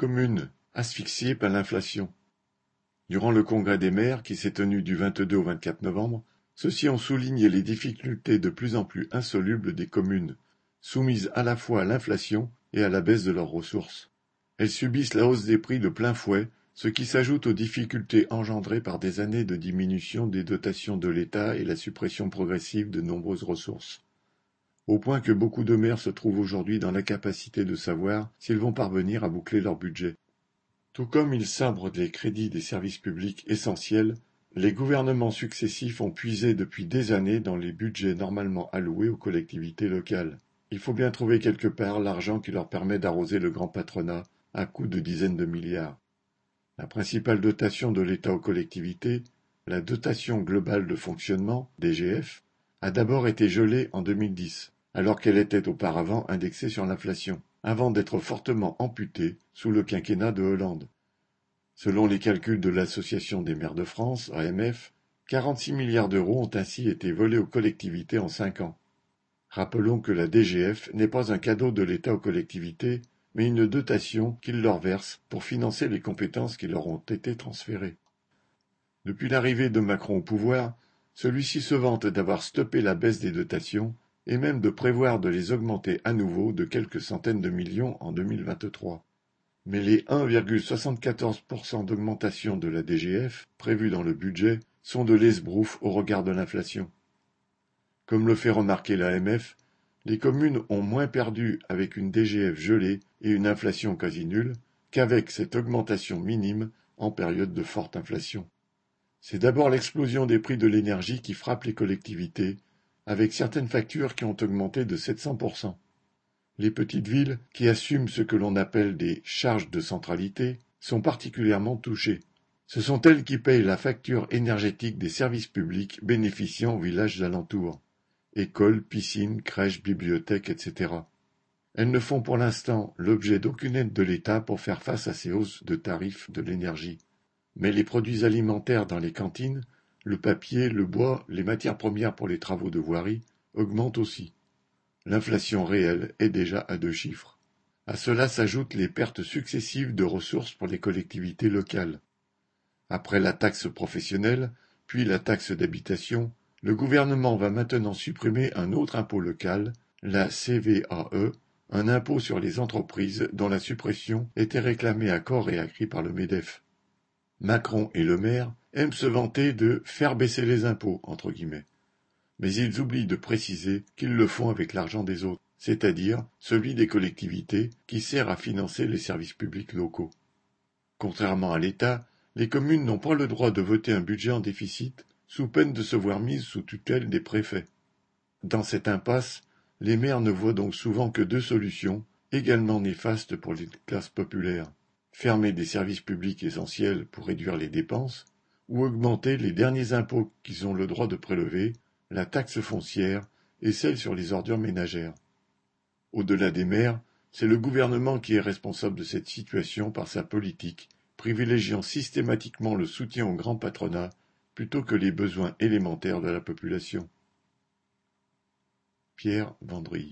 Communes asphyxiées par l'inflation. Durant le congrès des maires, qui s'est tenu du 22 au 24 novembre, ceux-ci ont souligné les difficultés de plus en plus insolubles des communes, soumises à la fois à l'inflation et à la baisse de leurs ressources. Elles subissent la hausse des prix de plein fouet, ce qui s'ajoute aux difficultés engendrées par des années de diminution des dotations de l'État et la suppression progressive de nombreuses ressources. Au point que beaucoup de maires se trouvent aujourd'hui dans l'incapacité de savoir s'ils vont parvenir à boucler leur budget. Tout comme ils sabrent les crédits des services publics essentiels, les gouvernements successifs ont puisé depuis des années dans les budgets normalement alloués aux collectivités locales. Il faut bien trouver quelque part l'argent qui leur permet d'arroser le grand patronat à coups de dizaines de milliards. La principale dotation de l'État aux collectivités, la dotation globale de fonctionnement, DGF, a d'abord été gelée en 2010, alors qu'elle était auparavant indexée sur l'inflation avant d'être fortement amputé sous le quinquennat de Hollande. Selon les calculs de l'Association des maires de France, AMF, 46 milliards d'euros ont ainsi été volés aux collectivités en cinq ans. Rappelons que la DGF n'est pas un cadeau de l'État aux collectivités, mais une dotation qu'il leur verse pour financer les compétences qui leur ont été transférées. Depuis l'arrivée de Macron au pouvoir, celui-ci se vante d'avoir stoppé la baisse des dotations et même de prévoir de les augmenter à nouveau de quelques centaines de millions en 2023. Mais les 1,74% d'augmentation de la DGF prévus dans le budget sont de l'esbrouf au regard de l'inflation. Comme le fait remarquer l'AMF, les communes ont moins perdu avec une DGF gelée et une inflation quasi nulle qu'avec cette augmentation minime en période de forte inflation. C'est d'abord l'explosion des prix de l'énergie qui frappe les collectivités avec certaines factures qui ont augmenté de 700%. Les petites villes, qui assument ce que l'on appelle des charges de centralité, sont particulièrement touchées. Ce sont elles qui payent la facture énergétique des services publics bénéficiant aux villages d'alentour. Écoles, piscines, crèches, bibliothèques, etc. Elles ne font pour l'instant l'objet d'aucune aide de l'État pour faire face à ces hausses de tarifs de l'énergie. Mais les produits alimentaires dans les cantines le papier, le bois, les matières premières pour les travaux de voirie augmentent aussi. L'inflation réelle est déjà à deux chiffres. À cela s'ajoutent les pertes successives de ressources pour les collectivités locales. Après la taxe professionnelle, puis la taxe d'habitation, le gouvernement va maintenant supprimer un autre impôt local, la CVAE, un impôt sur les entreprises dont la suppression était réclamée à corps et à cri par le MEDEF. Macron et Le Maire aiment se vanter de faire baisser les impôts, entre guillemets. Mais ils oublient de préciser qu'ils le font avec l'argent des autres, c'est-à-dire celui des collectivités qui sert à financer les services publics locaux. Contrairement à l'État, les communes n'ont pas le droit de voter un budget en déficit sous peine de se voir mises sous tutelle des préfets. Dans cette impasse, les maires ne voient donc souvent que deux solutions, également néfastes pour les classes populaires. Fermer des services publics essentiels pour réduire les dépenses, ou augmenter les derniers impôts qu'ils ont le droit de prélever, la taxe foncière et celle sur les ordures ménagères. Au-delà des maires, c'est le gouvernement qui est responsable de cette situation par sa politique, privilégiant systématiquement le soutien au grand patronat plutôt que les besoins élémentaires de la population. Pierre Vendrille